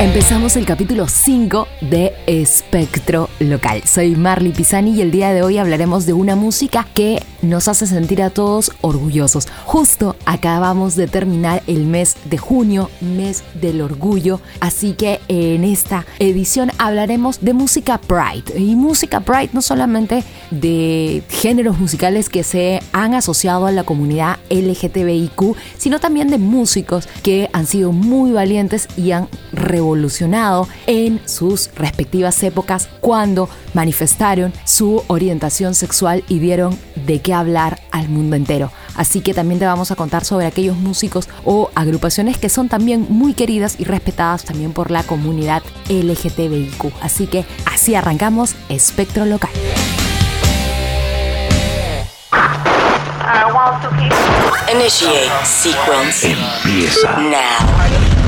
Empezamos el capítulo 5 de Espectro Local. Soy Marley Pisani y el día de hoy hablaremos de una música que nos hace sentir a todos orgullosos. Justo acabamos de terminar el mes de junio, mes del orgullo, así que en esta edición hablaremos de música Pride. Y música Pride no solamente de géneros musicales que se han asociado a la comunidad LGTBIQ, sino también de músicos que han sido muy valientes y han revolucionado evolucionado en sus respectivas épocas cuando manifestaron su orientación sexual y dieron de qué hablar al mundo entero. Así que también te vamos a contar sobre aquellos músicos o agrupaciones que son también muy queridas y respetadas también por la comunidad LGTBIQ. Así que así arrancamos Espectro Local. Initiate sequence. Empieza. Now.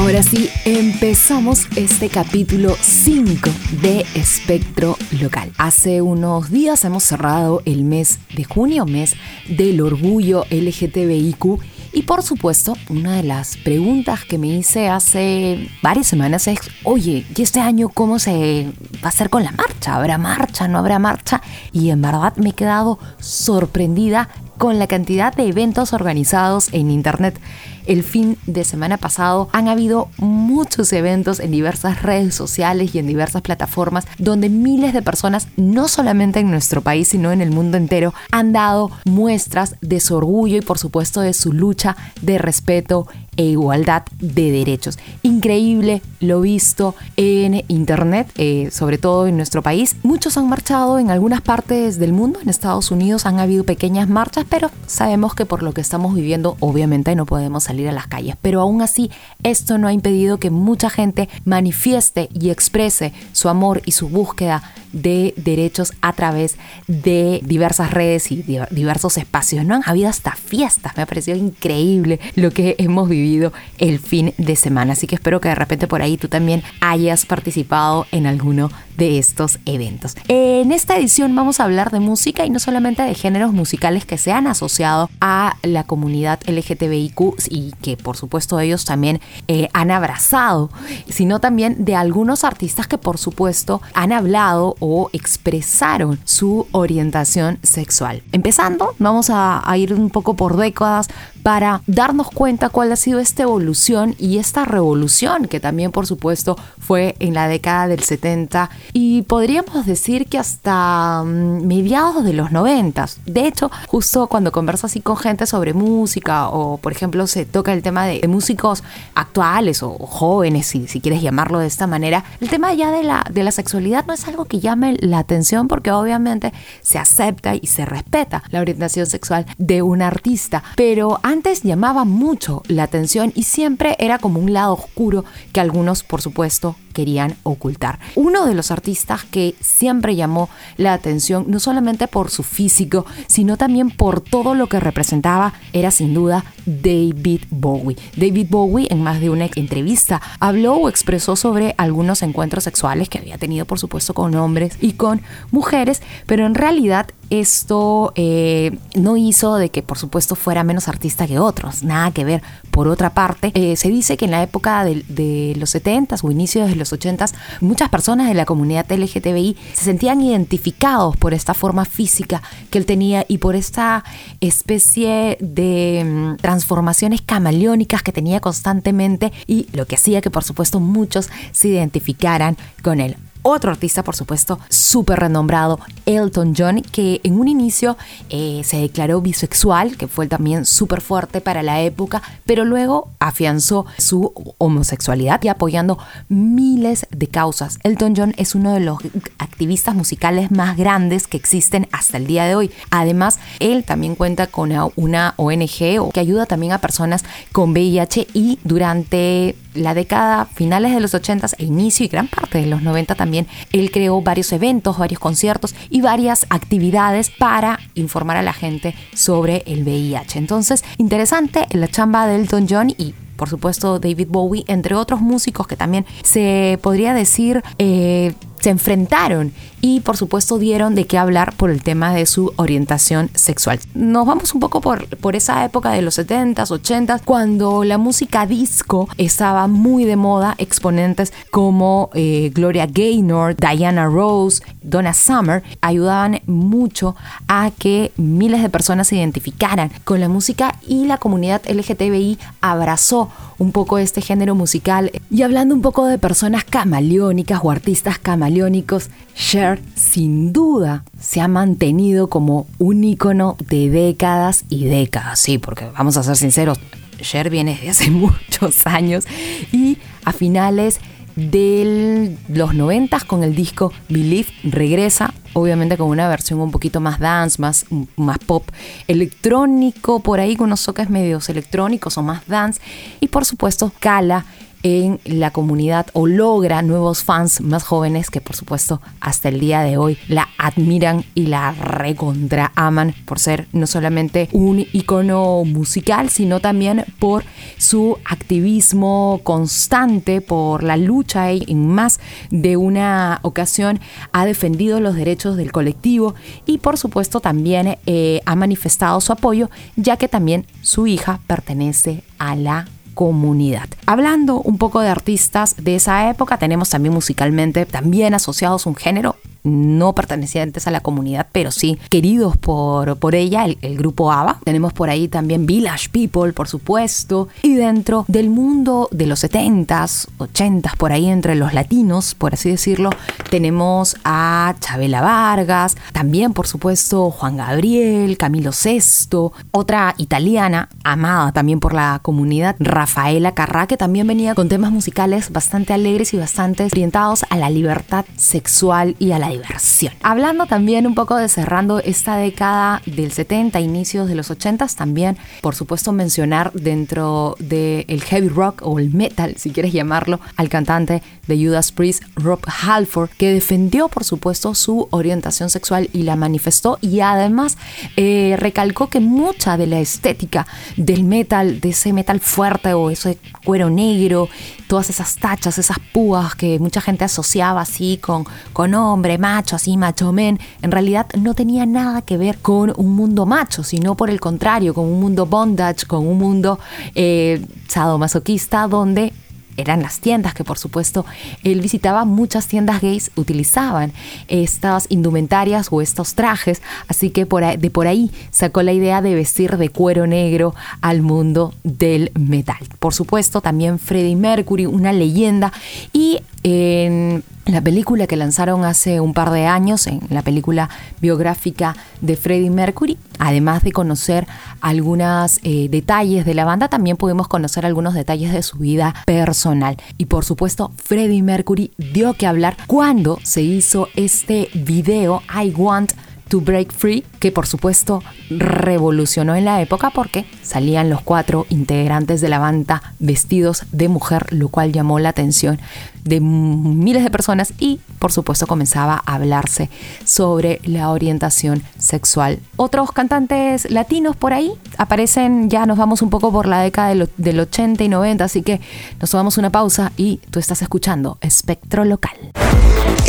Ahora sí, empezamos este capítulo 5 de Espectro Local. Hace unos días hemos cerrado el mes de junio, mes del orgullo LGTBIQ. Y por supuesto, una de las preguntas que me hice hace varias semanas es, oye, ¿y este año cómo se va a hacer con la marcha? ¿Habrá marcha? ¿No habrá marcha? Y en verdad me he quedado sorprendida con la cantidad de eventos organizados en Internet el fin de semana pasado. Han habido muchos eventos en diversas redes sociales y en diversas plataformas donde miles de personas, no solamente en nuestro país, sino en el mundo entero, han dado muestras de su orgullo y por supuesto de su lucha de respeto e igualdad de derechos. Increíble lo visto en internet, eh, sobre todo en nuestro país. Muchos han marchado en algunas partes del mundo, en Estados Unidos han habido pequeñas marchas, pero sabemos que por lo que estamos viviendo obviamente no podemos salir a las calles. Pero aún así, esto no ha impedido que mucha gente manifieste y exprese su amor y su búsqueda de derechos a través de diversas redes y diversos espacios. No han habido hasta fiestas, me ha parecido increíble lo que hemos vivido el fin de semana. Así que espero que de repente por ahí tú también hayas participado en alguno de estos eventos. En esta edición vamos a hablar de música y no solamente de géneros musicales que se han asociado a la comunidad LGTBIQ y que por supuesto ellos también eh, han abrazado, sino también de algunos artistas que por supuesto han hablado o expresaron su orientación sexual. Empezando, vamos a, a ir un poco por décadas para darnos cuenta cuál ha sido esta evolución y esta revolución que también por supuesto fue en la década del 70 y podríamos decir que hasta mm, mediados de los 90. De hecho, justo cuando converso así con gente sobre música o por ejemplo se toca el tema de, músicos actuales o, jóvenes, si, si, quieres llamarlo de esta manera, el tema ya de la, de la sexualidad no es algo que llame la atención porque obviamente se acepta y se respeta la orientación sexual de un artista, pero antes llamaba mucho la atención y siempre era como un lado oscuro que algunos, por supuesto, querían ocultar. Uno de los artistas que siempre llamó la atención, no solamente por su físico, sino también por todo lo que representaba, era sin duda David Bowie. David Bowie en más de una entrevista habló o expresó sobre algunos encuentros sexuales que había tenido, por supuesto, con hombres y con mujeres, pero en realidad esto eh, no hizo de que por supuesto fuera menos artista que otros, nada que ver. Por otra parte, eh, se dice que en la época de, los 70s o inicios de los 80s, muchas personas de la comunidad LGTBI se sentían identificados por esta forma física que él tenía y por esta especie de mm, transformaciones camaleónicas que tenía constantemente y lo que hacía que por supuesto muchos se identificaran con él. Otro artista, por supuesto, súper renombrado, Elton John, que en un inicio eh, se declaró bisexual, que fue también súper fuerte para la época, pero luego afianzó su homosexualidad y apoyando miles de causas. Elton John es uno de los activistas musicales más grandes que existen hasta el día de hoy. Además, él también cuenta con una ONG que ayuda también a personas con VIH y durante la década finales de los 80 e inicio y gran parte de los 90 también también él creó varios eventos, varios conciertos y varias actividades para informar a la gente sobre el VIH. Entonces, interesante la chamba de Elton John y por supuesto David Bowie, entre otros músicos que también se podría decir eh, se enfrentaron y por supuesto dieron de qué hablar por el tema de su orientación sexual. Nos vamos un poco por, por esa época de los 70s, 80s, cuando la música disco estaba muy de moda, exponentes como eh, Gloria Gaynor, Diana Rose, Donna Summer ayudaban mucho a que miles de personas se identificaran con la música y la comunidad LGTBI abrazó un poco este género musical. Y hablando un poco de personas camaleónicas o artistas camaleónicos, Cher sin duda se ha mantenido como un icono de décadas y décadas, sí, porque vamos a ser sinceros, Cher viene desde hace muchos años y a finales de los 90 con el disco Believe regresa obviamente con una versión un poquito más dance, más, más pop, electrónico, por ahí con unos toques medios electrónicos o más dance y por supuesto cala en la comunidad o logra nuevos fans más jóvenes que por supuesto hasta el día de hoy la admiran y la recontra aman por ser no solamente un icono musical sino también por su activismo constante por la lucha y en más de una ocasión ha defendido los derechos del colectivo y por supuesto también eh, ha manifestado su apoyo ya que también su hija pertenece a la comunidad. Hablando un poco de artistas de esa época, tenemos también musicalmente, también asociados un género no pertenecientes a la comunidad, pero sí queridos por, por ella, el, grupo ABBA. Tenemos por ahí también Village People, por supuesto. Y dentro del mundo de los 70s, 80s, por ahí entre los latinos, por así decirlo, tenemos a Chabela Vargas, también por supuesto Juan Gabriel, Camilo Sesto, otra italiana, amada también por la comunidad, Rafaela Carrá, que también venía con temas musicales bastante alegres y bastante orientados a la libertad sexual y a la diversión. Hablando también un poco de cerrando esta década del 70, inicios de los 80, también por supuesto mencionar dentro del heavy rock o el metal, si quieres llamarlo, al cantante de Judas Priest, Rob Halford, que defendió por supuesto su orientación sexual y la manifestó y además eh, recalcó que mucha de la estética del metal, de ese metal fuerte o ese cuero negro, todas esas tachas, esas púas que mucha gente asociaba así con, con hombre, macho, así macho men, en realidad no tenía nada que ver con un mundo macho, sino por el contrario, con un mundo bondage, con un mundo eh, sadomasoquista donde eran las tiendas que por supuesto él visitaba, muchas tiendas gays utilizaban estas indumentarias o estos trajes, así que de por ahí sacó la idea de vestir de cuero negro al mundo del metal. Por supuesto también Freddie Mercury, una leyenda, y en la película que lanzaron hace un par de años, en la película biográfica de Freddie Mercury, además de conocer algunos eh, detalles de la banda, también pudimos conocer algunos detalles de su vida personal. Y por supuesto, Freddie Mercury dio que hablar cuando se hizo este video I Want to Break Free, que por supuesto revolucionó en la época porque salían los cuatro integrantes de la banda vestidos de mujer, lo cual llamó la atención de miles de personas y por supuesto comenzaba a hablarse sobre la orientación sexual. Otros cantantes latinos por ahí aparecen, ya nos vamos un poco por la década del, 80 y 90, así que nos tomamos una pausa y tú estás escuchando Espectro Local.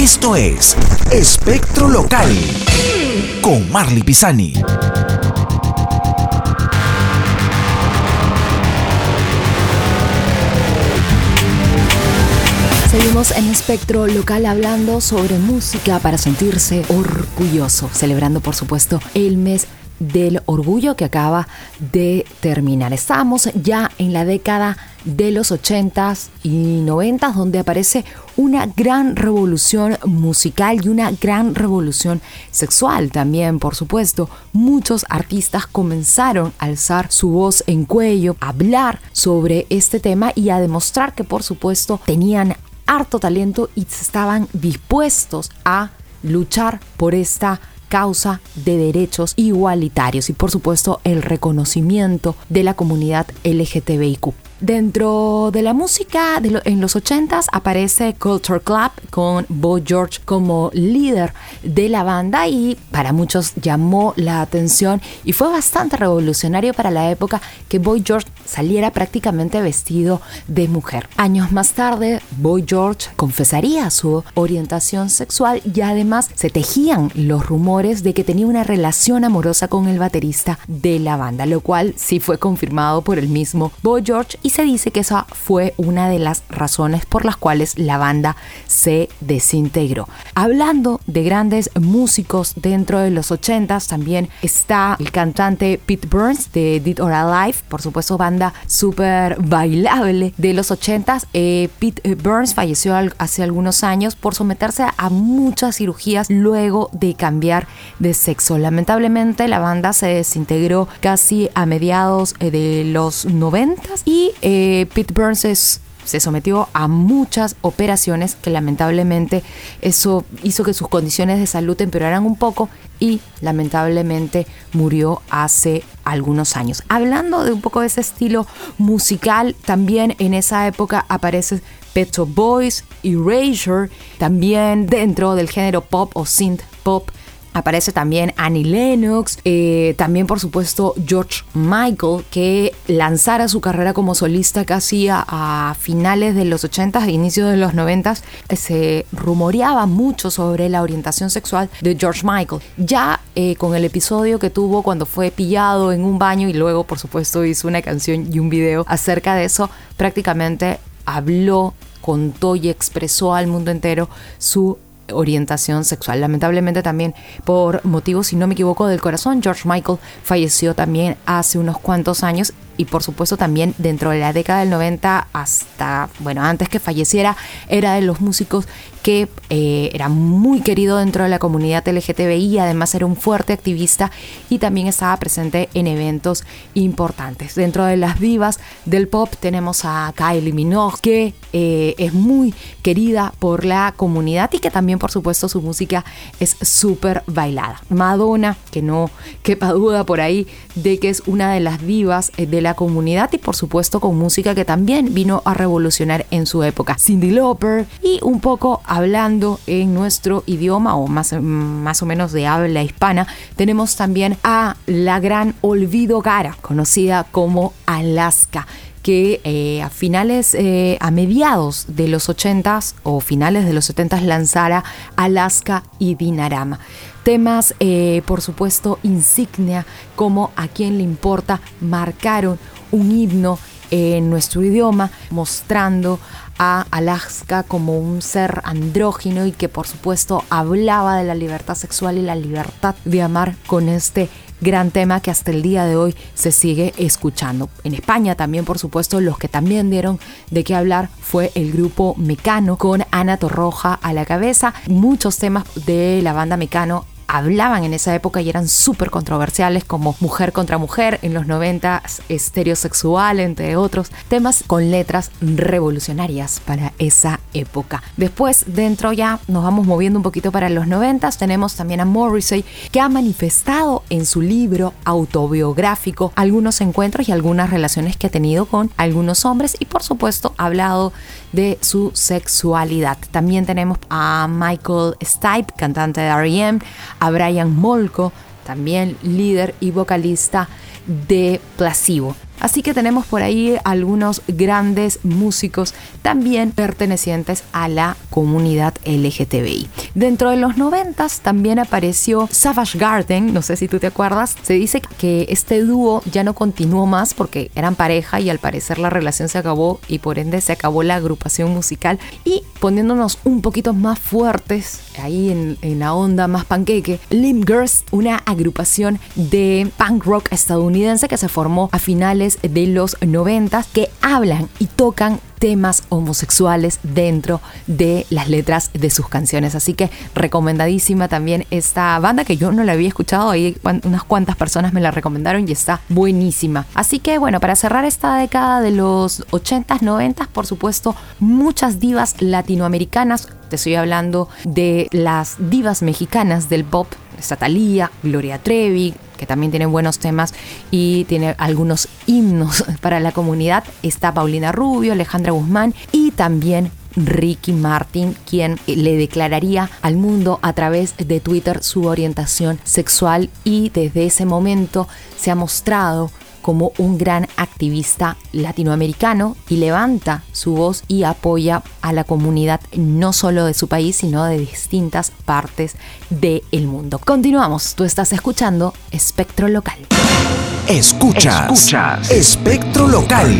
Esto es Espectro Local con Marley Pisani. Seguimos en espectro local hablando sobre música para sentirse orgulloso, celebrando por supuesto el mes del orgullo que acaba de terminar. Estamos ya en la década de los 80s y 90s donde aparece una gran revolución musical y una gran revolución sexual también, por supuesto. Muchos artistas comenzaron a alzar su voz en cuello, a hablar sobre este tema y a demostrar que por supuesto tenían harto talento y estaban dispuestos a luchar por esta causa de derechos igualitarios y por supuesto el reconocimiento de la comunidad LGTBIQ. Dentro de la música de en los 80s aparece Culture Club con Boy George como líder de la banda y para muchos llamó la atención y fue bastante revolucionario para la época que Boy George saliera prácticamente vestido de mujer. Años más tarde, Boy George confesaría su orientación sexual y además se tejían los rumores de que tenía una relación amorosa con el baterista de la banda, lo cual sí fue confirmado por el mismo Boy George y se dice que esa fue una de las razones por las cuales la banda se desintegró. Hablando de grandes músicos dentro de los 80s, también está el cantante Pete Burns de Dead or Alive, por supuesto banda súper bailable de los 80s. Eh, Pete Burns falleció hace algunos años por someterse a muchas cirugías luego de cambiar de sexo. Lamentablemente la banda se desintegró casi a mediados eh, de los 90 y eh, Pete Burns se sometió a muchas operaciones que lamentablemente eso hizo que sus condiciones de salud empeoraran un poco y lamentablemente murió hace algunos años. Hablando de un poco de ese estilo musical, también en esa época aparece Pet Boys, Erasure, también dentro del género pop o synth pop Aparece también Annie Lennox, eh, también por supuesto George Michael, que lanzara su carrera como solista casi a, finales de los 80 e inicios de los 90 se rumoreaba mucho sobre la orientación sexual de George Michael. Ya eh, con el episodio que tuvo cuando fue pillado en un baño y luego por supuesto hizo una canción y un video acerca de eso, prácticamente habló, contó y expresó al mundo entero su orientación sexual. Lamentablemente también por motivos, si no me equivoco, del corazón, George Michael falleció también hace unos cuantos años y por supuesto también dentro de la década del 90 hasta, bueno, antes que falleciera, era de los músicos que eh, era muy querido dentro de la comunidad LGTBI, además era un fuerte activista y también estaba presente en eventos importantes. Dentro de las divas del pop tenemos a Kylie Minogue, que eh, es muy querida por la comunidad y que también por supuesto su música es súper bailada. Madonna, que no quepa duda por ahí de que es una de las divas eh, de la comunidad y por supuesto con música que también vino a revolucionar en su época. Cindy Lauper y un poco hablando en nuestro idioma o más, más o menos de habla hispana, tenemos también a la gran Olvido Gara, conocida como Alaska que eh, a finales, eh, a mediados de los 80s o finales de los 70s lanzara Alaska y Dinarama. Temas, eh, por supuesto, insignia como A quién le importa, marcaron un himno en nuestro idioma, mostrando a Alaska como un ser andrógino y que por supuesto hablaba de la libertad sexual y la libertad de amar con este gran tema que hasta el día de hoy se sigue escuchando. En España también, por supuesto, los que también dieron de qué hablar fue el grupo Mecano con Ana Torroja a la cabeza. Muchos temas de la banda Mecano hablaban en esa época y eran súper controversiales como mujer contra mujer, en los 90 estereosexual, entre otros temas con letras revolucionarias para esa época. Después, dentro ya nos vamos moviendo un poquito para los 90, tenemos también a Morrissey que ha manifestado en su libro autobiográfico algunos encuentros y algunas relaciones que ha tenido con algunos hombres y por supuesto ha hablado de su sexualidad. También tenemos a Michael Stipe, cantante de R.E.M., a Brian Molko, también líder y vocalista de Placebo. Así que tenemos por ahí algunos grandes músicos también pertenecientes a la comunidad LGTBI. Dentro de los 90 también apareció Savage Garden, no sé si tú te acuerdas. Se dice que este dúo ya no continuó más porque eran pareja y al parecer la relación se acabó y por ende se acabó la agrupación musical. Y poniéndonos un poquito más fuertes, ahí en, la onda más panqueque, Limp Girls, una agrupación de punk rock estadounidense que se formó a finales de los 90 que hablan y tocan temas homosexuales dentro de las letras de sus canciones. Así que recomendadísima también esta banda que yo no la había escuchado, ahí unas cuantas personas me la recomendaron y está buenísima. Así que bueno, para cerrar esta década de los 80s, 90s, por supuesto, muchas divas latinoamericanas, te estoy hablando de las divas mexicanas del pop, Satalía, Gloria Trevi, que también tiene buenos temas y tiene algunos himnos para la comunidad. Está Paulina Rubio, Alejandra Guzmán y también Ricky Martin, quien le declararía al mundo a través de Twitter su orientación sexual y desde ese momento se ha mostrado como un gran activista latinoamericano y levanta su voz y apoya a la comunidad no solo de su país, sino de distintas partes del mundo. Continuamos, tú estás escuchando Espectro Local. Escuchas, Escuchas. Espectro Local.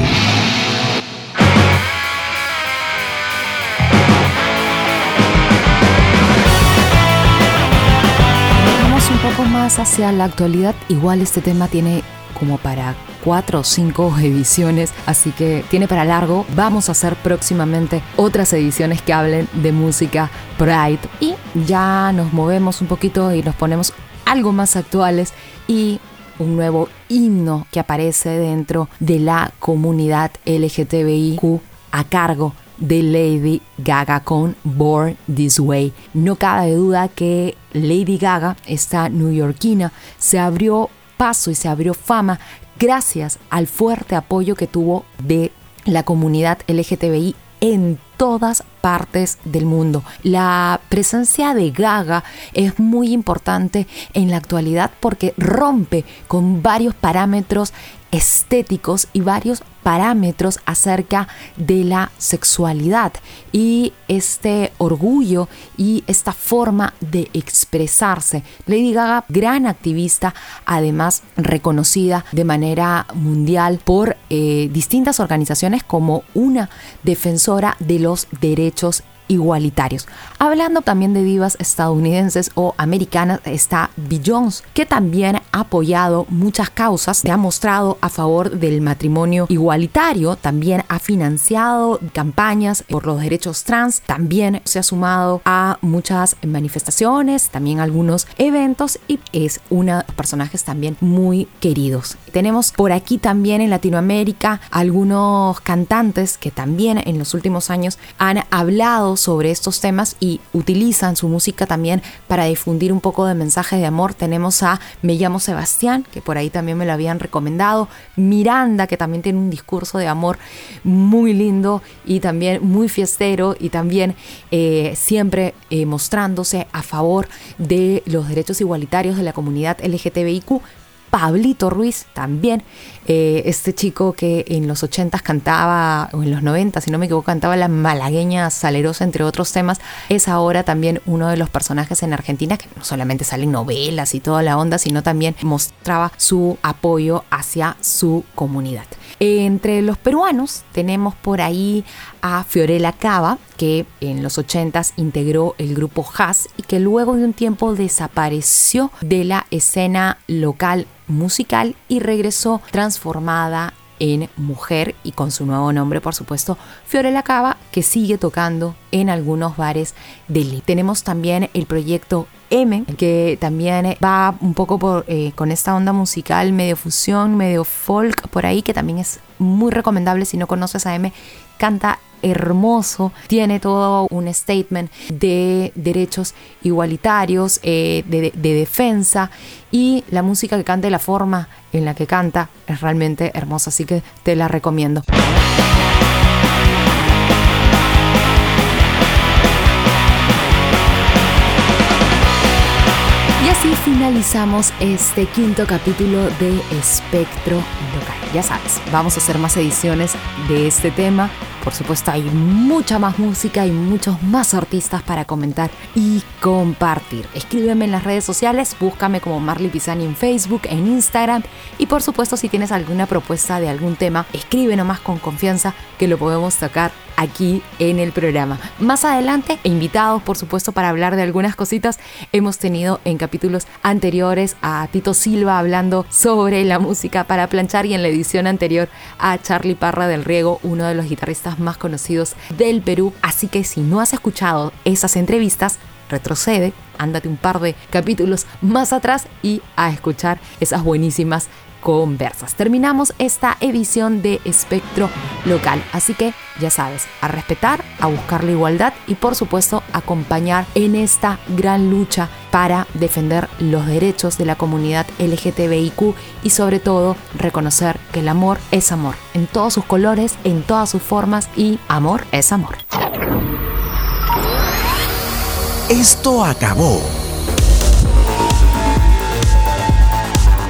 Vamos un poco más hacia la actualidad. Igual este tema tiene como para cuatro o cinco ediciones, así que tiene para largo. Vamos a hacer próximamente otras ediciones que hablen de música Pride y ya nos movemos un poquito y nos ponemos algo más actuales y un nuevo himno que aparece dentro de la comunidad LGTBIQ a cargo de Lady Gaga con Born This Way. No cabe duda que Lady Gaga, esta newyorkina, se abrió paso y se abrió fama gracias al fuerte apoyo que tuvo de la comunidad LGTBI en todas partes del mundo. La presencia de Gaga es muy importante en la actualidad porque rompe con varios parámetros estéticos y varios parámetros acerca de la sexualidad y este orgullo y esta forma de expresarse. Lady Gaga, gran activista, además reconocida de manera mundial por eh, distintas organizaciones como una defensora de los derechos igualitarios. Hablando también de divas estadounidenses o americanas, está Beyoncé, que también ha apoyado muchas causas, se ha mostrado a favor del matrimonio igualitario, también ha financiado campañas por los derechos trans, también se ha sumado a muchas manifestaciones, también algunos eventos y es una de los personajes también muy queridos. Tenemos por aquí también en Latinoamérica algunos cantantes que también en los últimos años han hablado sobre estos temas y utilizan su música también para difundir un poco de mensaje de amor. Tenemos a Me llamo Sebastián, que por ahí también me lo habían recomendado, Miranda, que también tiene un discurso de amor muy lindo y también muy fiestero y también eh, siempre eh, mostrándose a favor de los derechos igualitarios de la comunidad LGTBIQ, Pablito Ruiz también, eh, este chico que en los 80 cantaba, o en los 90, si no me equivoco, cantaba la malagueña salerosa, entre otros temas, es ahora también uno de los personajes en Argentina que no solamente salen novelas y toda la onda, sino también mostraba su apoyo hacia su comunidad. Entre los peruanos tenemos por ahí a Fiorella Cava, que en los 80 integró el grupo Haas y que luego de un tiempo desapareció de la escena local musical y regresó transformada en mujer y con su nuevo nombre, por supuesto, Fiorella Cava, que sigue tocando en algunos bares de Lima. Tenemos también el proyecto M, que también va un poco por, eh, con esta onda musical medio fusión, medio folk por ahí, que también es muy recomendable si no conoces a M, canta hermoso, tiene todo un statement de derechos igualitarios, eh, de, de, defensa y la música que canta y la forma en la que canta es realmente hermosa, así que te la recomiendo. Y así finalizamos este quinto capítulo de Espectro Local. Ya sabes, vamos a hacer más ediciones de este tema. Por supuesto, hay mucha más música y muchos más artistas para comentar y compartir. Escríbeme en las redes sociales, búscame como Marley Pisani en Facebook, en Instagram. Y por supuesto, si tienes alguna propuesta de algún tema, escribe nomás con confianza que lo podemos tocar aquí en el programa. Más adelante, e invitados por supuesto para hablar de algunas cositas, hemos tenido en capítulos anteriores a Tito Silva hablando sobre la música para planchar y en la edición anterior a Charlie Parra del Riego, uno de los guitarristas más conocidos del Perú. Así que si no has escuchado esas entrevistas, retrocede, ándate un par de capítulos más atrás y a escuchar esas buenísimas conversas. Terminamos esta edición de Espectro Local, así que ya sabes, a respetar, a buscar la igualdad y por supuesto acompañar en esta gran lucha para defender los derechos de la comunidad LGTBIQ y sobre todo reconocer que el amor es amor, en todos sus colores, en todas sus formas y amor es amor. Esto acabó.